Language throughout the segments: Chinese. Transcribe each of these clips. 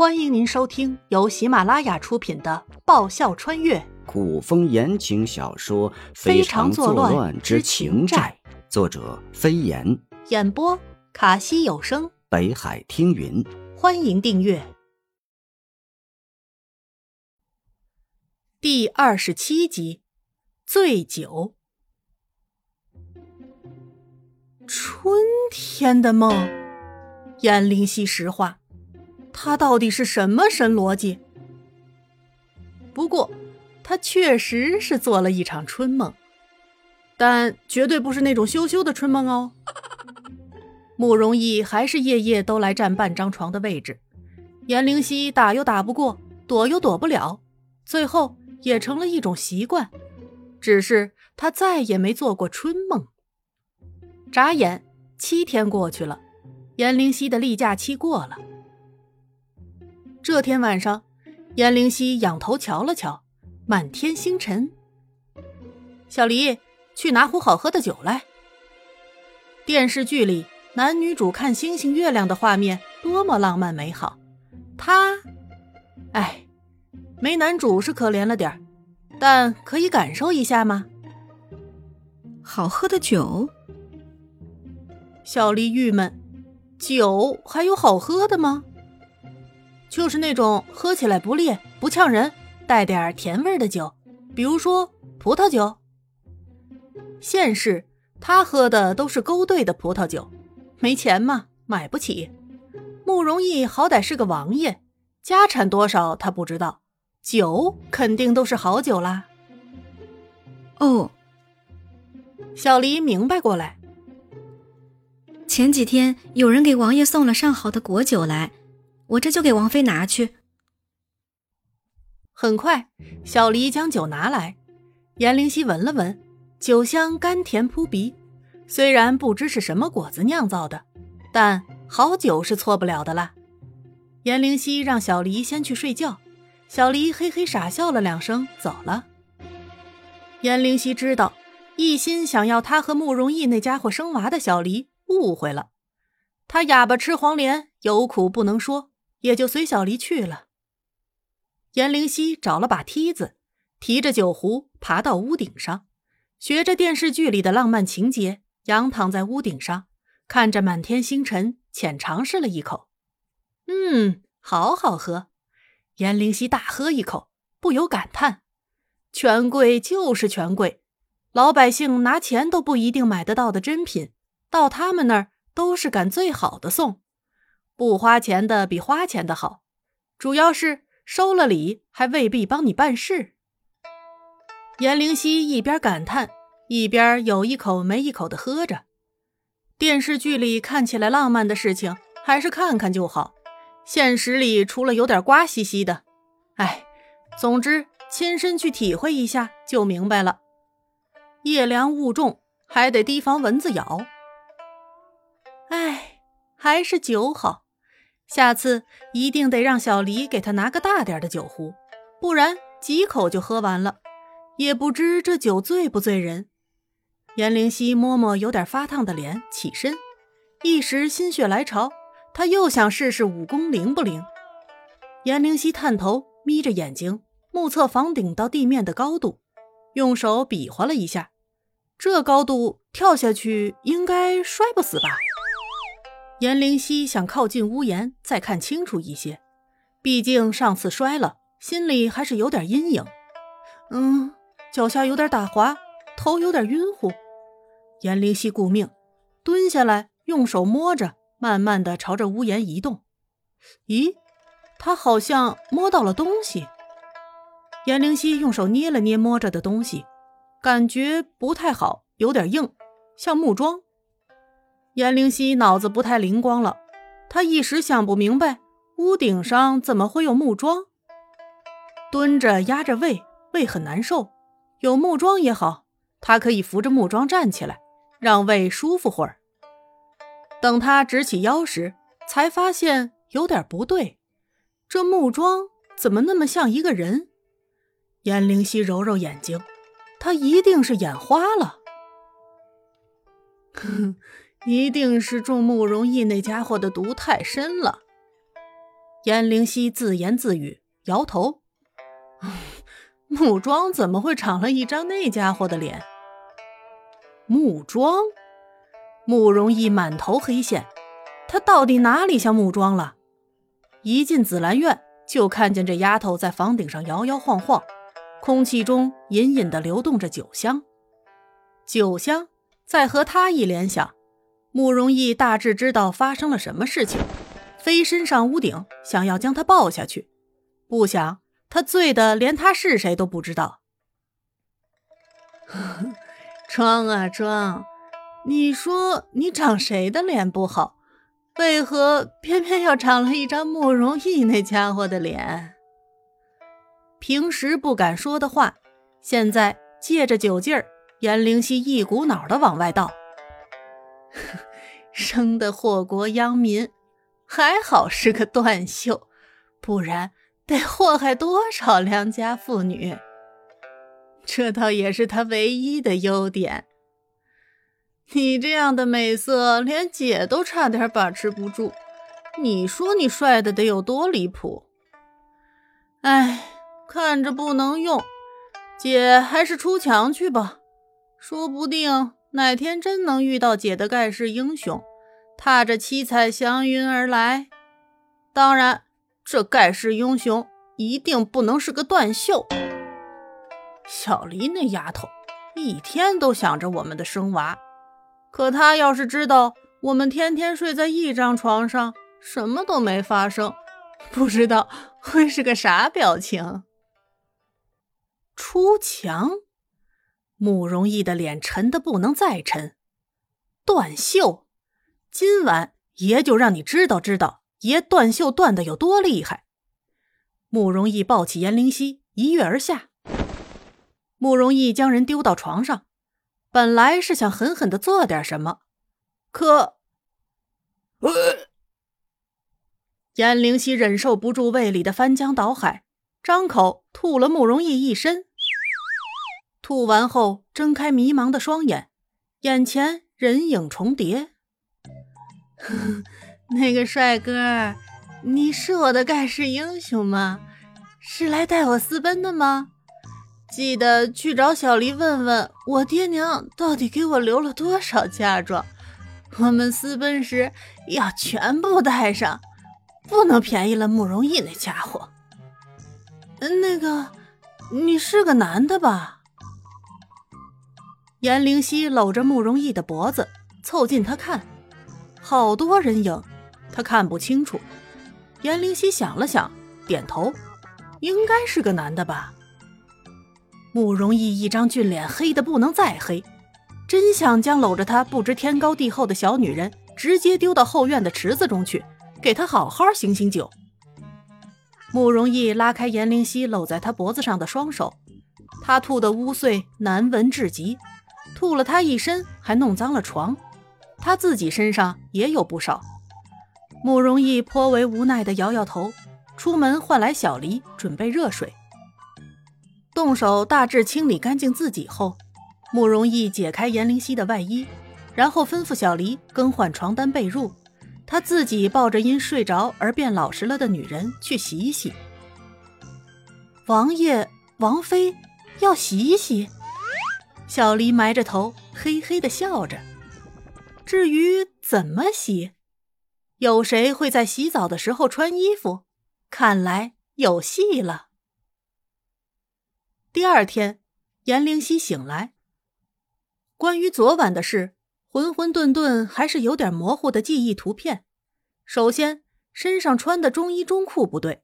欢迎您收听由喜马拉雅出品的《爆笑穿越古风言情小说《非常作乱之情债》，作者飞檐，演播卡西有声，北海听云。欢迎订阅。第二十七集，醉酒。春天的梦，颜灵犀实话。他到底是什么神逻辑？不过，他确实是做了一场春梦，但绝对不是那种羞羞的春梦哦。慕容易还是夜夜都来占半张床的位置，颜灵犀打又打不过，躲又躲不了，最后也成了一种习惯。只是他再也没做过春梦。眨眼，七天过去了，颜灵犀的例假期过了。这天晚上，颜灵犀仰头瞧了瞧，满天星辰。小黎，去拿壶好喝的酒来。电视剧里男女主看星星月亮的画面多么浪漫美好，他，哎，没男主是可怜了点但可以感受一下吗？好喝的酒。小黎郁闷，酒还有好喝的吗？就是那种喝起来不烈不呛人，带点甜味的酒，比如说葡萄酒。现世他喝的都是勾兑的葡萄酒，没钱嘛，买不起。慕容易好歹是个王爷，家产多少他不知道，酒肯定都是好酒啦。哦，小黎明白过来。前几天有人给王爷送了上好的果酒来。我这就给王妃拿去。很快，小黎将酒拿来，颜灵犀闻了闻，酒香甘甜扑鼻。虽然不知是什么果子酿造的，但好酒是错不了的啦。颜灵犀让小黎先去睡觉，小黎嘿嘿傻笑了两声，走了。颜灵犀知道，一心想要他和慕容易那家伙生娃的小黎误会了，他哑巴吃黄连，有苦不能说。也就随小离去了。颜灵犀找了把梯子，提着酒壶爬到屋顶上，学着电视剧里的浪漫情节，仰躺在屋顶上，看着满天星辰，浅尝试了一口。嗯，好好喝。颜灵犀大喝一口，不由感叹：权贵就是权贵，老百姓拿钱都不一定买得到的珍品，到他们那儿都是赶最好的送。不花钱的比花钱的好，主要是收了礼还未必帮你办事。颜灵犀一边感叹，一边有一口没一口的喝着。电视剧里看起来浪漫的事情，还是看看就好。现实里除了有点瓜兮兮的，哎，总之亲身去体会一下就明白了。夜凉物重，还得提防蚊子咬。哎，还是酒好。下次一定得让小黎给他拿个大点的酒壶，不然几口就喝完了，也不知这酒醉不醉人。颜灵犀摸摸有点发烫的脸，起身，一时心血来潮，他又想试试武功灵不灵。颜灵犀探头眯着眼睛，目测房顶到地面的高度，用手比划了一下，这高度跳下去应该摔不死吧。颜灵犀想靠近屋檐，再看清楚一些。毕竟上次摔了，心里还是有点阴影。嗯，脚下有点打滑，头有点晕乎。颜灵犀顾命，蹲下来，用手摸着，慢慢的朝着屋檐移动。咦，他好像摸到了东西。颜灵犀用手捏了捏摸着的东西，感觉不太好，有点硬，像木桩。颜灵犀脑子不太灵光了，他一时想不明白屋顶上怎么会有木桩。蹲着压着胃，胃很难受，有木桩也好，他可以扶着木桩站起来，让胃舒服会儿。等他直起腰时，才发现有点不对，这木桩怎么那么像一个人？颜灵犀揉揉眼睛，他一定是眼花了。一定是中慕容逸那家伙的毒太深了。颜灵溪自言自语，摇头：“ 木桩怎么会长了一张那家伙的脸？”木桩，慕容逸满头黑线，他到底哪里像木桩了？一进紫兰院，就看见这丫头在房顶上摇摇晃晃，空气中隐隐的流动着酒香。酒香再和他一联想，慕容易大致知道发生了什么事情，飞身上屋顶，想要将他抱下去。不想他醉得连他是谁都不知道。装啊装，你说你长谁的脸不好？为何偏偏要长了一张慕容易那家伙的脸？平时不敢说的话，现在借着酒劲儿，颜灵溪一股脑的往外倒。生的祸国殃民，还好是个断袖，不然得祸害多少良家妇女。这倒也是他唯一的优点。你这样的美色，连姐都差点把持不住。你说你帅的得有多离谱？哎，看着不能用，姐还是出墙去吧。说不定哪天真能遇到姐的盖世英雄，踏着七彩祥云而来。当然，这盖世英雄一定不能是个断袖。小黎那丫头，一天都想着我们的生娃。可她要是知道我们天天睡在一张床上，什么都没发生，不知道会是个啥表情。出墙，慕容易的脸沉的不能再沉。断袖，今晚爷就让你知道知道爷断袖断的有多厉害。慕容易抱起颜灵溪，一跃而下。慕容易将人丢到床上。本来是想狠狠的做点什么，可，呃颜灵溪忍受不住胃里的翻江倒海，张口吐了慕容易一身。吐完后，睁开迷茫的双眼，眼前人影重叠。那个帅哥，你是我的盖世英雄吗？是来带我私奔的吗？记得去找小黎问问我爹娘到底给我留了多少嫁妆，我们私奔时要全部带上，不能便宜了慕容易那家伙。那个，你是个男的吧？颜灵溪搂着慕容易的脖子，凑近他看，好多人影，他看不清楚。颜灵溪想了想，点头，应该是个男的吧。慕容易一张俊脸黑的不能再黑，真想将搂着他不知天高地厚的小女人直接丢到后院的池子中去，给她好好醒醒酒。慕容易拉开颜灵溪搂在他脖子上的双手，他吐的污秽难闻至极，吐了他一身，还弄脏了床，他自己身上也有不少。慕容易颇为无奈的摇摇头，出门唤来小黎，准备热水。动手大致清理干净自己后，慕容易解开颜灵溪的外衣，然后吩咐小黎更换床单被褥，他自己抱着因睡着而变老实了的女人去洗一洗。王爷、王妃要洗一洗，小黎埋着头，嘿嘿的笑着。至于怎么洗，有谁会在洗澡的时候穿衣服？看来有戏了。第二天，颜灵溪醒来。关于昨晚的事，混混沌沌还是有点模糊的记忆图片。首先，身上穿的中衣中裤不对，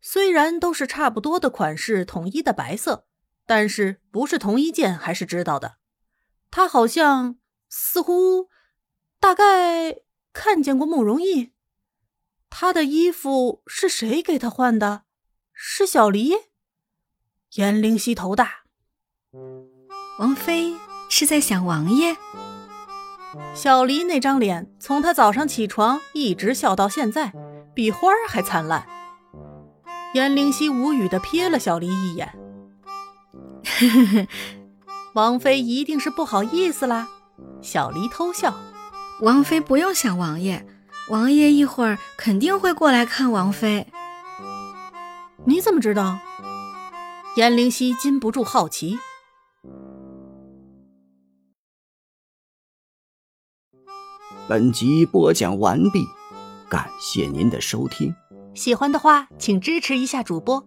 虽然都是差不多的款式，统一的白色，但是不是同一件还是知道的。他好像似乎大概看见过慕容易，他的衣服是谁给他换的？是小黎。颜灵溪头大，王妃是在想王爷。小黎那张脸，从他早上起床一直笑到现在，比花儿还灿烂。颜灵溪无语的瞥了小黎一眼，王妃一定是不好意思啦。小黎偷笑，王妃不用想王爷，王爷一会儿肯定会过来看王妃。你怎么知道？颜灵犀禁不住好奇。本集播讲完毕，感谢您的收听。喜欢的话，请支持一下主播，